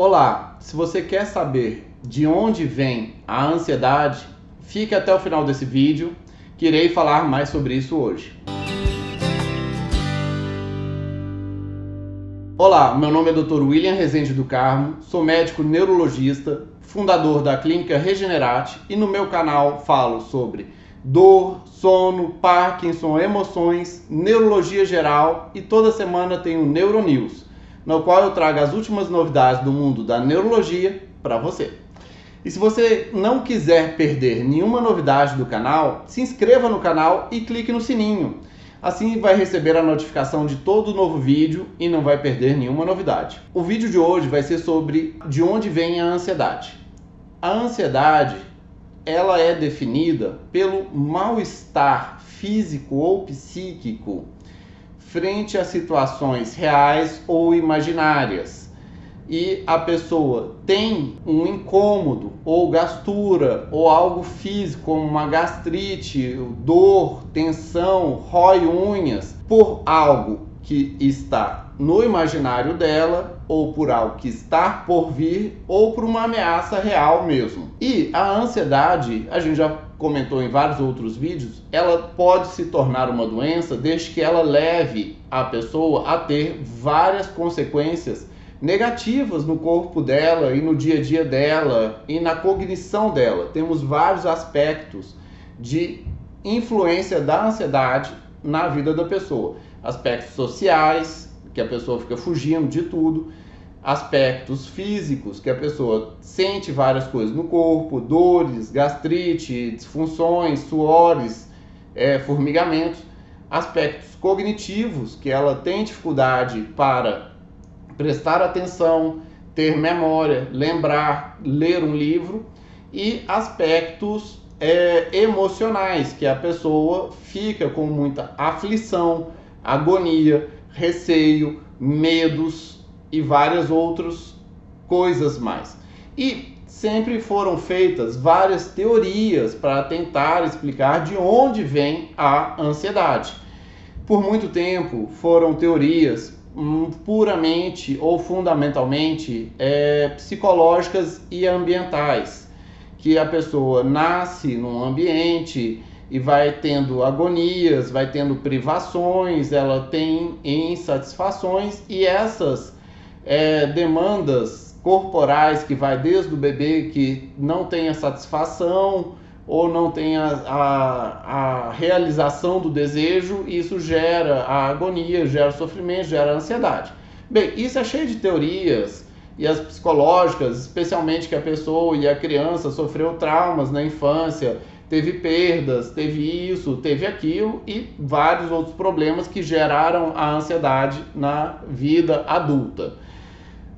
Olá, se você quer saber de onde vem a ansiedade, fique até o final desse vídeo, que irei falar mais sobre isso hoje. Olá, meu nome é Dr. William Rezende do Carmo, sou médico neurologista, fundador da Clínica Regenerate e no meu canal falo sobre dor, sono, Parkinson, emoções, neurologia geral e toda semana tem o Neuronews, no qual eu trago as últimas novidades do mundo da neurologia para você. E se você não quiser perder nenhuma novidade do canal, se inscreva no canal e clique no sininho. Assim vai receber a notificação de todo novo vídeo e não vai perder nenhuma novidade. O vídeo de hoje vai ser sobre de onde vem a ansiedade. A ansiedade ela é definida pelo mal-estar físico ou psíquico frente a situações reais ou imaginárias. E a pessoa tem um incômodo ou gastura ou algo físico, como uma gastrite, dor, tensão, rói unhas, por algo que está no imaginário dela, ou por algo que está por vir, ou por uma ameaça real mesmo. E a ansiedade, a gente já comentou em vários outros vídeos, ela pode se tornar uma doença desde que ela leve a pessoa a ter várias consequências negativas no corpo dela e no dia a dia dela e na cognição dela. Temos vários aspectos de influência da ansiedade na vida da pessoa aspectos sociais, que a pessoa fica fugindo de tudo, aspectos físicos, que a pessoa sente várias coisas no corpo, dores, gastrite, disfunções, suores, é, formigamentos, aspectos cognitivos, que ela tem dificuldade para prestar atenção, ter memória, lembrar, ler um livro, e aspectos é, emocionais, que a pessoa fica com muita aflição, agonia, receio, medos e várias outras coisas mais. E sempre foram feitas várias teorias para tentar explicar de onde vem a ansiedade. Por muito tempo foram teorias hum, puramente ou fundamentalmente é, psicológicas e ambientais, que a pessoa nasce num ambiente e vai tendo agonias, vai tendo privações, ela tem insatisfações e essas é, demandas corporais que vai desde o bebê que não tem a satisfação ou não tem a, a, a realização do desejo, isso gera a agonia, gera sofrimento, gera ansiedade. Bem, isso é cheio de teorias e as psicológicas, especialmente que a pessoa e a criança sofreu traumas na infância, teve perdas, teve isso, teve aquilo e vários outros problemas que geraram a ansiedade na vida adulta.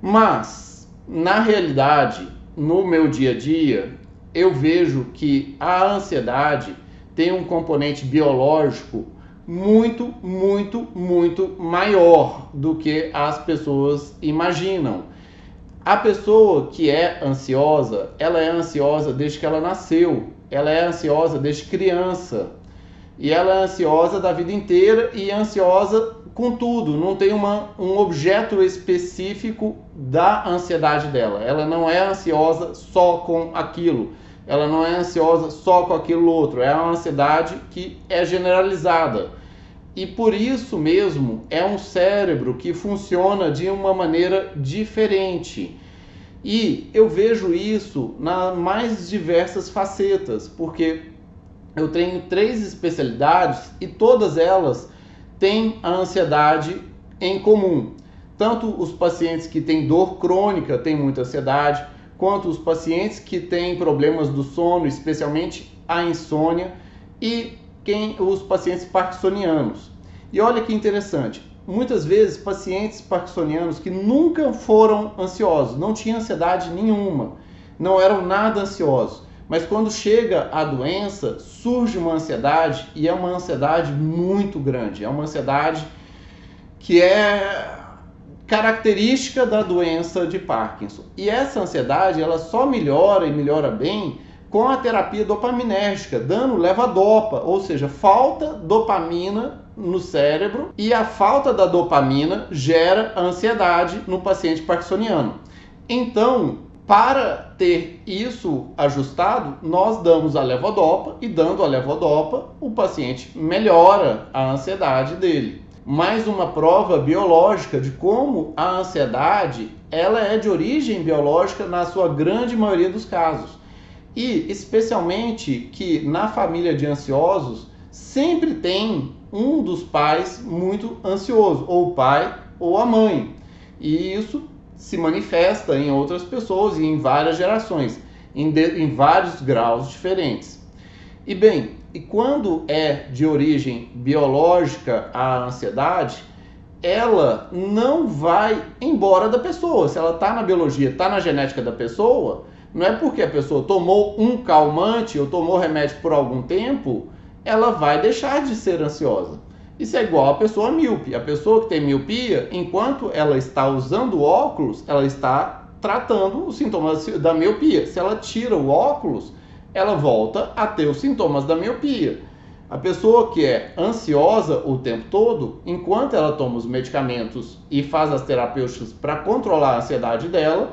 Mas, na realidade, no meu dia a dia, eu vejo que a ansiedade tem um componente biológico muito, muito, muito maior do que as pessoas imaginam. A pessoa que é ansiosa, ela é ansiosa desde que ela nasceu ela é ansiosa desde criança. E ela é ansiosa da vida inteira e ansiosa com tudo, não tem uma, um objeto específico da ansiedade dela. Ela não é ansiosa só com aquilo. Ela não é ansiosa só com aquilo outro. É uma ansiedade que é generalizada. E por isso mesmo é um cérebro que funciona de uma maneira diferente. E eu vejo isso nas mais diversas facetas, porque eu tenho três especialidades e todas elas têm a ansiedade em comum. Tanto os pacientes que têm dor crônica têm muita ansiedade, quanto os pacientes que têm problemas do sono, especialmente a insônia, e quem os pacientes parkinsonianos. E olha que interessante, muitas vezes pacientes parkinsonianos que nunca foram ansiosos, não tinham ansiedade nenhuma, não eram nada ansiosos. Mas quando chega a doença, surge uma ansiedade e é uma ansiedade muito grande. É uma ansiedade que é característica da doença de Parkinson. E essa ansiedade, ela só melhora e melhora bem com a terapia dopaminérgica, dando levodopa, ou seja, falta dopamina no cérebro e a falta da dopamina gera ansiedade no paciente parkinsoniano. Então, para ter isso ajustado, nós damos a levodopa e dando a levodopa, o paciente melhora a ansiedade dele. Mais uma prova biológica de como a ansiedade, ela é de origem biológica na sua grande maioria dos casos. E especialmente que na família de ansiosos sempre tem um dos pais muito ansioso, ou o pai ou a mãe. E isso se manifesta em outras pessoas e em várias gerações, em, de, em vários graus diferentes. E bem, e quando é de origem biológica a ansiedade, ela não vai embora da pessoa. Se ela está na biologia, está na genética da pessoa, não é porque a pessoa tomou um calmante ou tomou remédio por algum tempo, ela vai deixar de ser ansiosa. Isso é igual a pessoa míope. A pessoa que tem miopia, enquanto ela está usando óculos, ela está tratando os sintomas da miopia. Se ela tira o óculos, ela volta a ter os sintomas da miopia. A pessoa que é ansiosa o tempo todo, enquanto ela toma os medicamentos e faz as terapêuticas para controlar a ansiedade dela,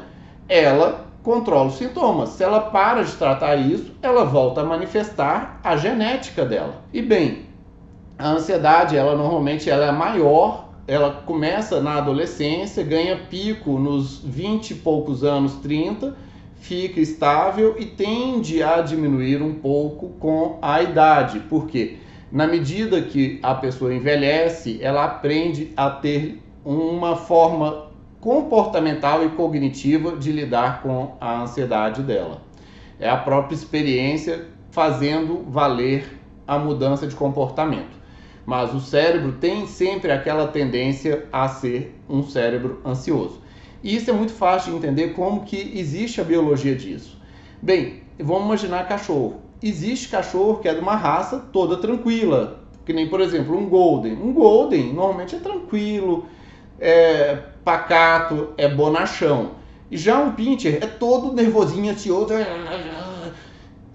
ela controla os sintomas. Se ela para de tratar isso, ela volta a manifestar a genética dela. E bem, a ansiedade, ela normalmente ela é maior, ela começa na adolescência, ganha pico nos 20 e poucos anos, 30, fica estável e tende a diminuir um pouco com a idade. Por quê? Na medida que a pessoa envelhece, ela aprende a ter uma forma comportamental e cognitiva de lidar com a ansiedade dela. É a própria experiência fazendo valer a mudança de comportamento. Mas o cérebro tem sempre aquela tendência a ser um cérebro ansioso. E isso é muito fácil de entender como que existe a biologia disso. Bem, vamos imaginar cachorro. Existe cachorro que é de uma raça toda tranquila, que nem por exemplo um golden. Um golden normalmente é tranquilo, é pacato, é bonachão. E já um pincher é todo nervosinho, ansioso.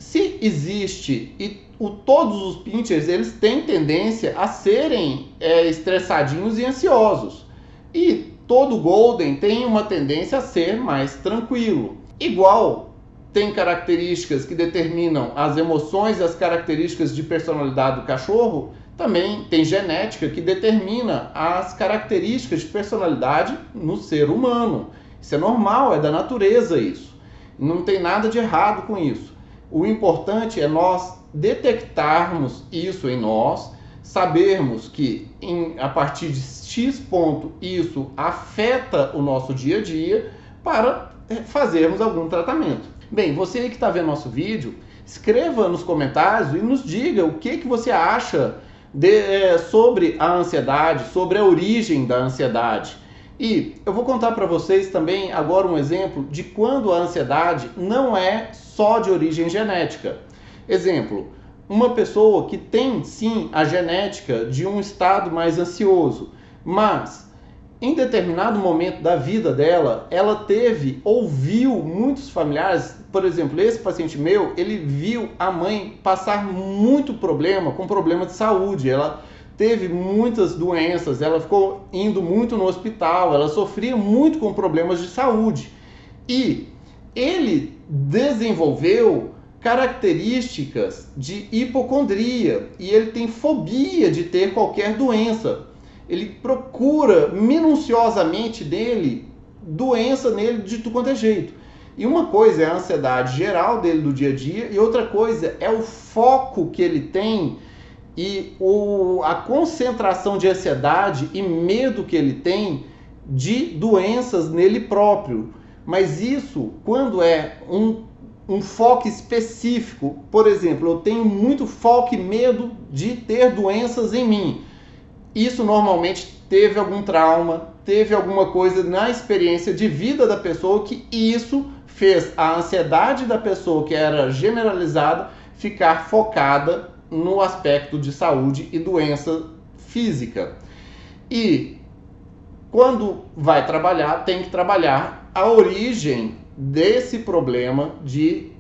Se existe e o, todos os pinchers eles têm tendência a serem é, estressadinhos e ansiosos. E todo golden tem uma tendência a ser mais tranquilo. Igual tem características que determinam as emoções e as características de personalidade do cachorro, também tem genética que determina as características de personalidade no ser humano. Isso é normal, é da natureza isso. Não tem nada de errado com isso. O importante é nós detectarmos isso em nós, sabermos que em, a partir de X ponto isso afeta o nosso dia a dia para eh, fazermos algum tratamento. Bem, você que está vendo nosso vídeo, escreva nos comentários e nos diga o que, que você acha de, é, sobre a ansiedade, sobre a origem da ansiedade. E eu vou contar para vocês também agora um exemplo de quando a ansiedade não é só de origem genética. Exemplo, uma pessoa que tem sim a genética de um estado mais ansioso, mas em determinado momento da vida dela, ela teve, ouviu muitos familiares, por exemplo, esse paciente meu, ele viu a mãe passar muito problema, com problema de saúde. Ela teve muitas doenças, ela ficou indo muito no hospital, ela sofria muito com problemas de saúde. E ele desenvolveu características de hipocondria e ele tem fobia de ter qualquer doença ele procura minuciosamente dele doença nele de tudo quanto é jeito. E uma coisa é a ansiedade geral dele do dia a dia, e outra coisa é o foco que ele tem e o, a concentração de ansiedade e medo que ele tem de doenças nele próprio. Mas isso, quando é um, um foco específico, por exemplo, eu tenho muito foco e medo de ter doenças em mim isso normalmente teve algum trauma, teve alguma coisa na experiência de vida da pessoa que isso fez a ansiedade da pessoa que era generalizada ficar focada no aspecto de saúde e doença física. E quando vai trabalhar, tem que trabalhar a origem desse problema de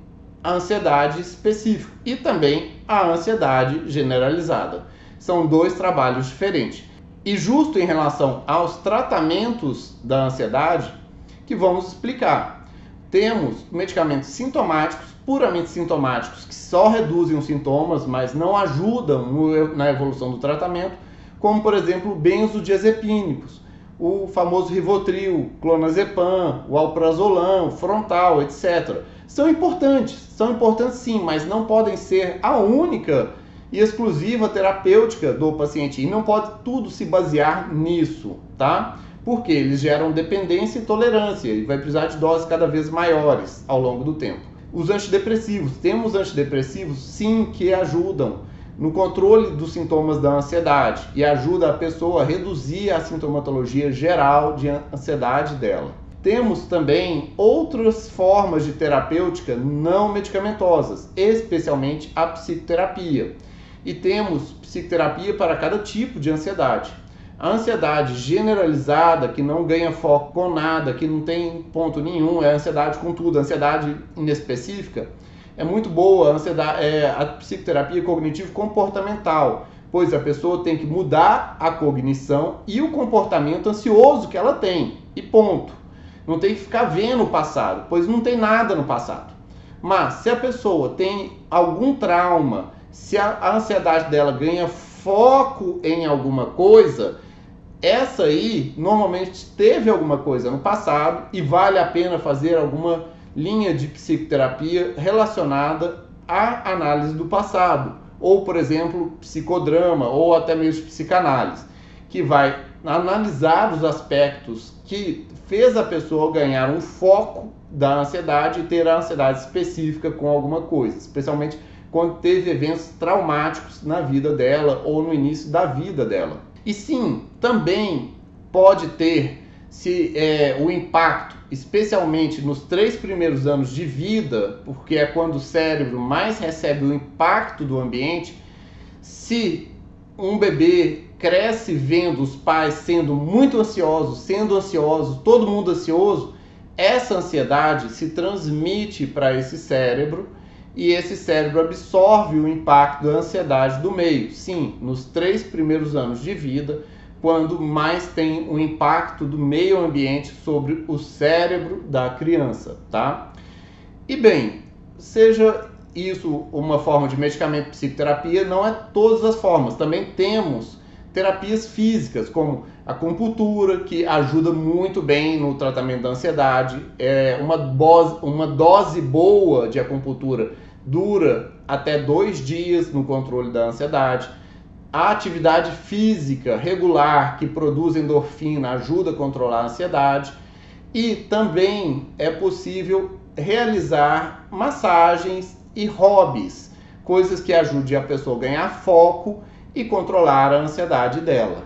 ansiedade específico e também a ansiedade generalizada são dois trabalhos diferentes. E justo em relação aos tratamentos da ansiedade, que vamos explicar. temos medicamentos sintomáticos, puramente sintomáticos, que só reduzem os sintomas, mas não ajudam no, na evolução do tratamento, como por exemplo benzodiazepínicos, o famoso Rivotril, clonazepam, o alprazolam, frontal, etc. São importantes, são importantes sim, mas não podem ser a única e exclusiva terapêutica do paciente e não pode tudo se basear nisso, tá? Porque eles geram dependência e tolerância e vai precisar de doses cada vez maiores ao longo do tempo. Os antidepressivos, temos antidepressivos sim que ajudam no controle dos sintomas da ansiedade e ajuda a pessoa a reduzir a sintomatologia geral de ansiedade dela. Temos também outras formas de terapêutica não medicamentosas, especialmente a psicoterapia. E temos psicoterapia para cada tipo de ansiedade. A ansiedade generalizada, que não ganha foco com nada, que não tem ponto nenhum, é ansiedade com tudo, ansiedade inespecífica, é muito boa a, ansiedade, é, a psicoterapia cognitivo-comportamental, pois a pessoa tem que mudar a cognição e o comportamento ansioso que ela tem, e ponto. Não tem que ficar vendo o passado, pois não tem nada no passado. Mas se a pessoa tem algum trauma, se a, a ansiedade dela ganha foco em alguma coisa, essa aí normalmente teve alguma coisa no passado e vale a pena fazer alguma linha de psicoterapia relacionada à análise do passado, ou por exemplo, psicodrama ou até mesmo psicanálise, que vai analisar os aspectos que fez a pessoa ganhar um foco da ansiedade e ter a ansiedade específica com alguma coisa, especialmente quando teve eventos traumáticos na vida dela ou no início da vida dela. E sim, também pode ter se é, o impacto, especialmente nos três primeiros anos de vida, porque é quando o cérebro mais recebe o impacto do ambiente, se um bebê cresce vendo os pais sendo muito ansiosos, sendo ansiosos, todo mundo ansioso, essa ansiedade se transmite para esse cérebro e esse cérebro absorve o impacto da ansiedade do meio. Sim, nos três primeiros anos de vida, quando mais tem o impacto do meio ambiente sobre o cérebro da criança, tá? E bem, seja isso uma forma de medicamento psicoterapia, não é todas as formas. Também temos terapias físicas, como a acupuntura, que ajuda muito bem no tratamento da ansiedade. É uma, dose, uma dose boa de acupuntura dura até dois dias no controle da ansiedade. A atividade física regular que produz endorfina ajuda a controlar a ansiedade. E também é possível realizar massagens e hobbies, coisas que ajudem a pessoa a ganhar foco e controlar a ansiedade dela.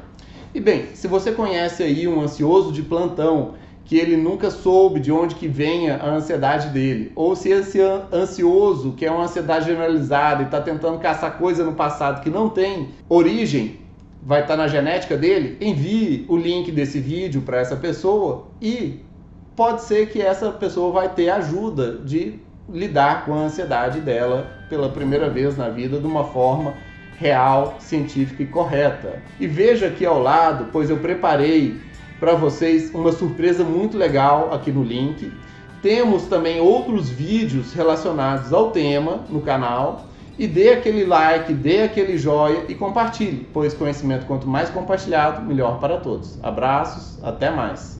E bem, se você conhece aí um ansioso de plantão que ele nunca soube de onde que venha a ansiedade dele, ou se esse ansioso, que é uma ansiedade generalizada e está tentando caçar coisa no passado que não tem origem, vai estar tá na genética dele, envie o link desse vídeo para essa pessoa e pode ser que essa pessoa vai ter ajuda de lidar com a ansiedade dela pela primeira vez na vida de uma forma real, científica e correta. E veja aqui ao lado, pois eu preparei para vocês uma surpresa muito legal aqui no link. Temos também outros vídeos relacionados ao tema no canal. E dê aquele like, dê aquele joia e compartilhe, pois conhecimento quanto mais compartilhado, melhor para todos. Abraços, até mais.